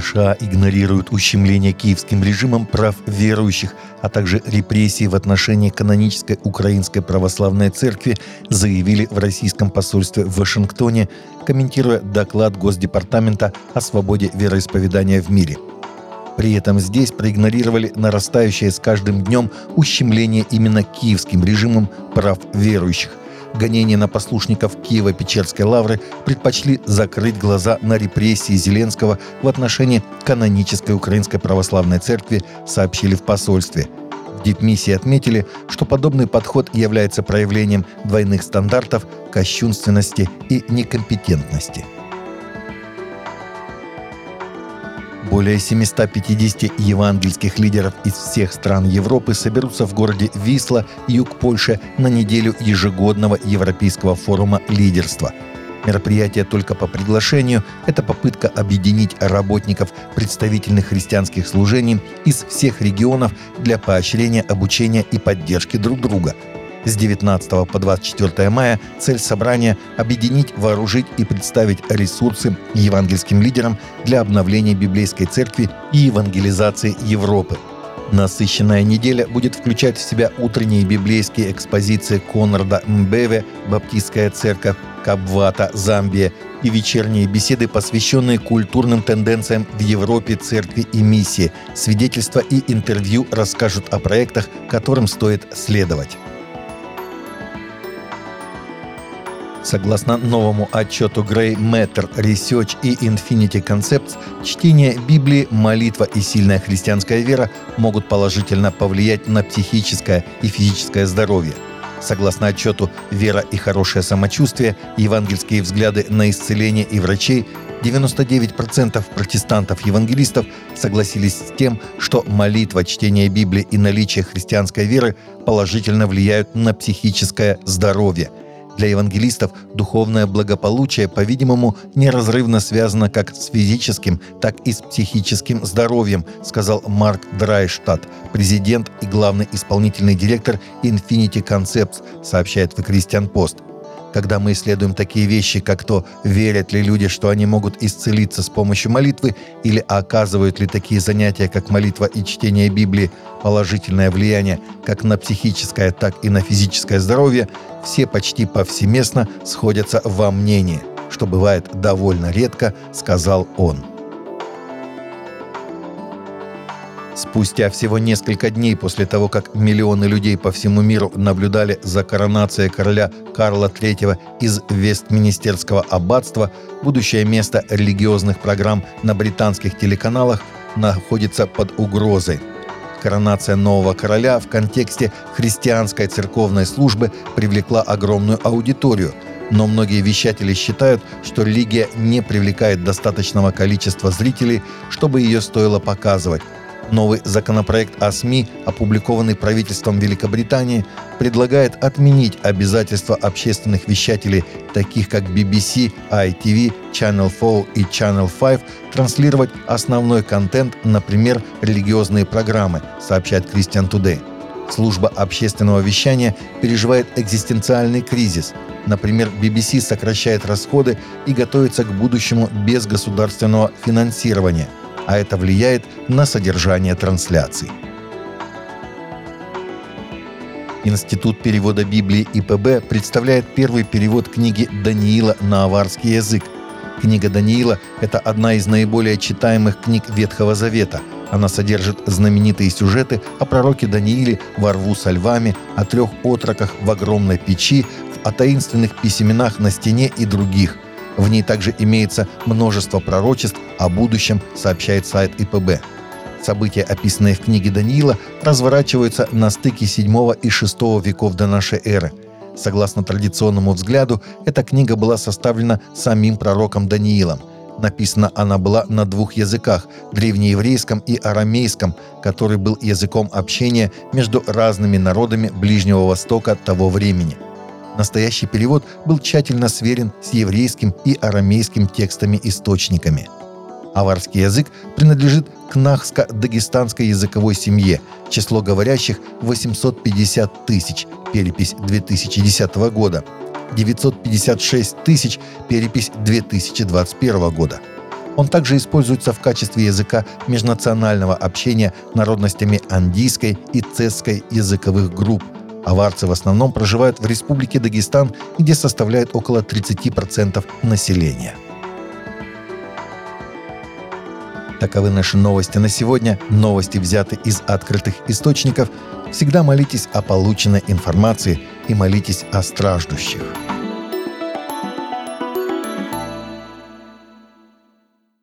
США игнорируют ущемление киевским режимом прав верующих, а также репрессии в отношении канонической Украинской Православной Церкви, заявили в российском посольстве в Вашингтоне, комментируя доклад Госдепартамента о свободе вероисповедания в мире. При этом здесь проигнорировали нарастающее с каждым днем ущемление именно киевским режимом прав верующих – гонения на послушников Киева-Печерской лавры предпочли закрыть глаза на репрессии Зеленского в отношении канонической Украинской Православной Церкви, сообщили в посольстве. В дипмиссии отметили, что подобный подход является проявлением двойных стандартов, кощунственности и некомпетентности – Более 750 евангельских лидеров из всех стран Европы соберутся в городе Висла, юг Польши, на неделю ежегодного Европейского форума лидерства. Мероприятие только по приглашению – это попытка объединить работников представительных христианских служений из всех регионов для поощрения обучения и поддержки друг друга – с 19 по 24 мая цель собрания – объединить, вооружить и представить ресурсы евангельским лидерам для обновления библейской церкви и евангелизации Европы. Насыщенная неделя будет включать в себя утренние библейские экспозиции Конрада Мбеве «Баптистская церковь», Кабвата, Замбия и вечерние беседы, посвященные культурным тенденциям в Европе, церкви и миссии. Свидетельства и интервью расскажут о проектах, которым стоит следовать. Согласно новому отчету Grey Matter Research и Infinity Concepts, чтение Библии, молитва и сильная христианская вера могут положительно повлиять на психическое и физическое здоровье. Согласно отчету «Вера и хорошее самочувствие. Евангельские взгляды на исцеление и врачей» 99% протестантов-евангелистов согласились с тем, что молитва, чтение Библии и наличие христианской веры положительно влияют на психическое здоровье – для евангелистов духовное благополучие, по-видимому, неразрывно связано как с физическим, так и с психическим здоровьем, сказал Марк Драйштадт, президент и главный исполнительный директор Infinity Concepts, сообщает The Christian Post когда мы исследуем такие вещи, как то, верят ли люди, что они могут исцелиться с помощью молитвы, или оказывают ли такие занятия, как молитва и чтение Библии, положительное влияние как на психическое, так и на физическое здоровье, все почти повсеместно сходятся во мнении, что бывает довольно редко, сказал он. Спустя всего несколько дней после того, как миллионы людей по всему миру наблюдали за коронацией короля Карла III из Вестминистерского аббатства, будущее место религиозных программ на британских телеканалах находится под угрозой. Коронация нового короля в контексте христианской церковной службы привлекла огромную аудиторию – но многие вещатели считают, что религия не привлекает достаточного количества зрителей, чтобы ее стоило показывать. Новый законопроект о СМИ, опубликованный правительством Великобритании, предлагает отменить обязательства общественных вещателей, таких как BBC, ITV, Channel 4 и Channel 5, транслировать основной контент, например, религиозные программы, сообщает Christian Today. Служба общественного вещания переживает экзистенциальный кризис. Например, BBC сокращает расходы и готовится к будущему без государственного финансирования – а это влияет на содержание трансляций. Институт перевода Библии ИПБ представляет первый перевод книги Даниила на аварский язык. Книга Даниила – это одна из наиболее читаемых книг Ветхого Завета. Она содержит знаменитые сюжеты о пророке Данииле во рву со львами, о трех отроках в огромной печи, о таинственных писеменах на стене и других – в ней также имеется множество пророчеств о будущем, сообщает сайт ИПБ. События, описанные в книге Даниила, разворачиваются на стыке 7 и 6 веков до нашей эры. Согласно традиционному взгляду, эта книга была составлена самим пророком Даниилом. Написана она была на двух языках – древнееврейском и арамейском, который был языком общения между разными народами Ближнего Востока того времени – Настоящий перевод был тщательно сверен с еврейским и арамейским текстами-источниками. Аварский язык принадлежит к нахско-дагестанской языковой семье. Число говорящих – 850 тысяч, перепись 2010 года. 956 тысяч, перепись 2021 года. Он также используется в качестве языка межнационального общения народностями андийской и цесской языковых групп. Аварцы в основном проживают в Республике Дагестан, где составляют около 30% населения. Таковы наши новости на сегодня. Новости взяты из открытых источников. Всегда молитесь о полученной информации и молитесь о страждущих.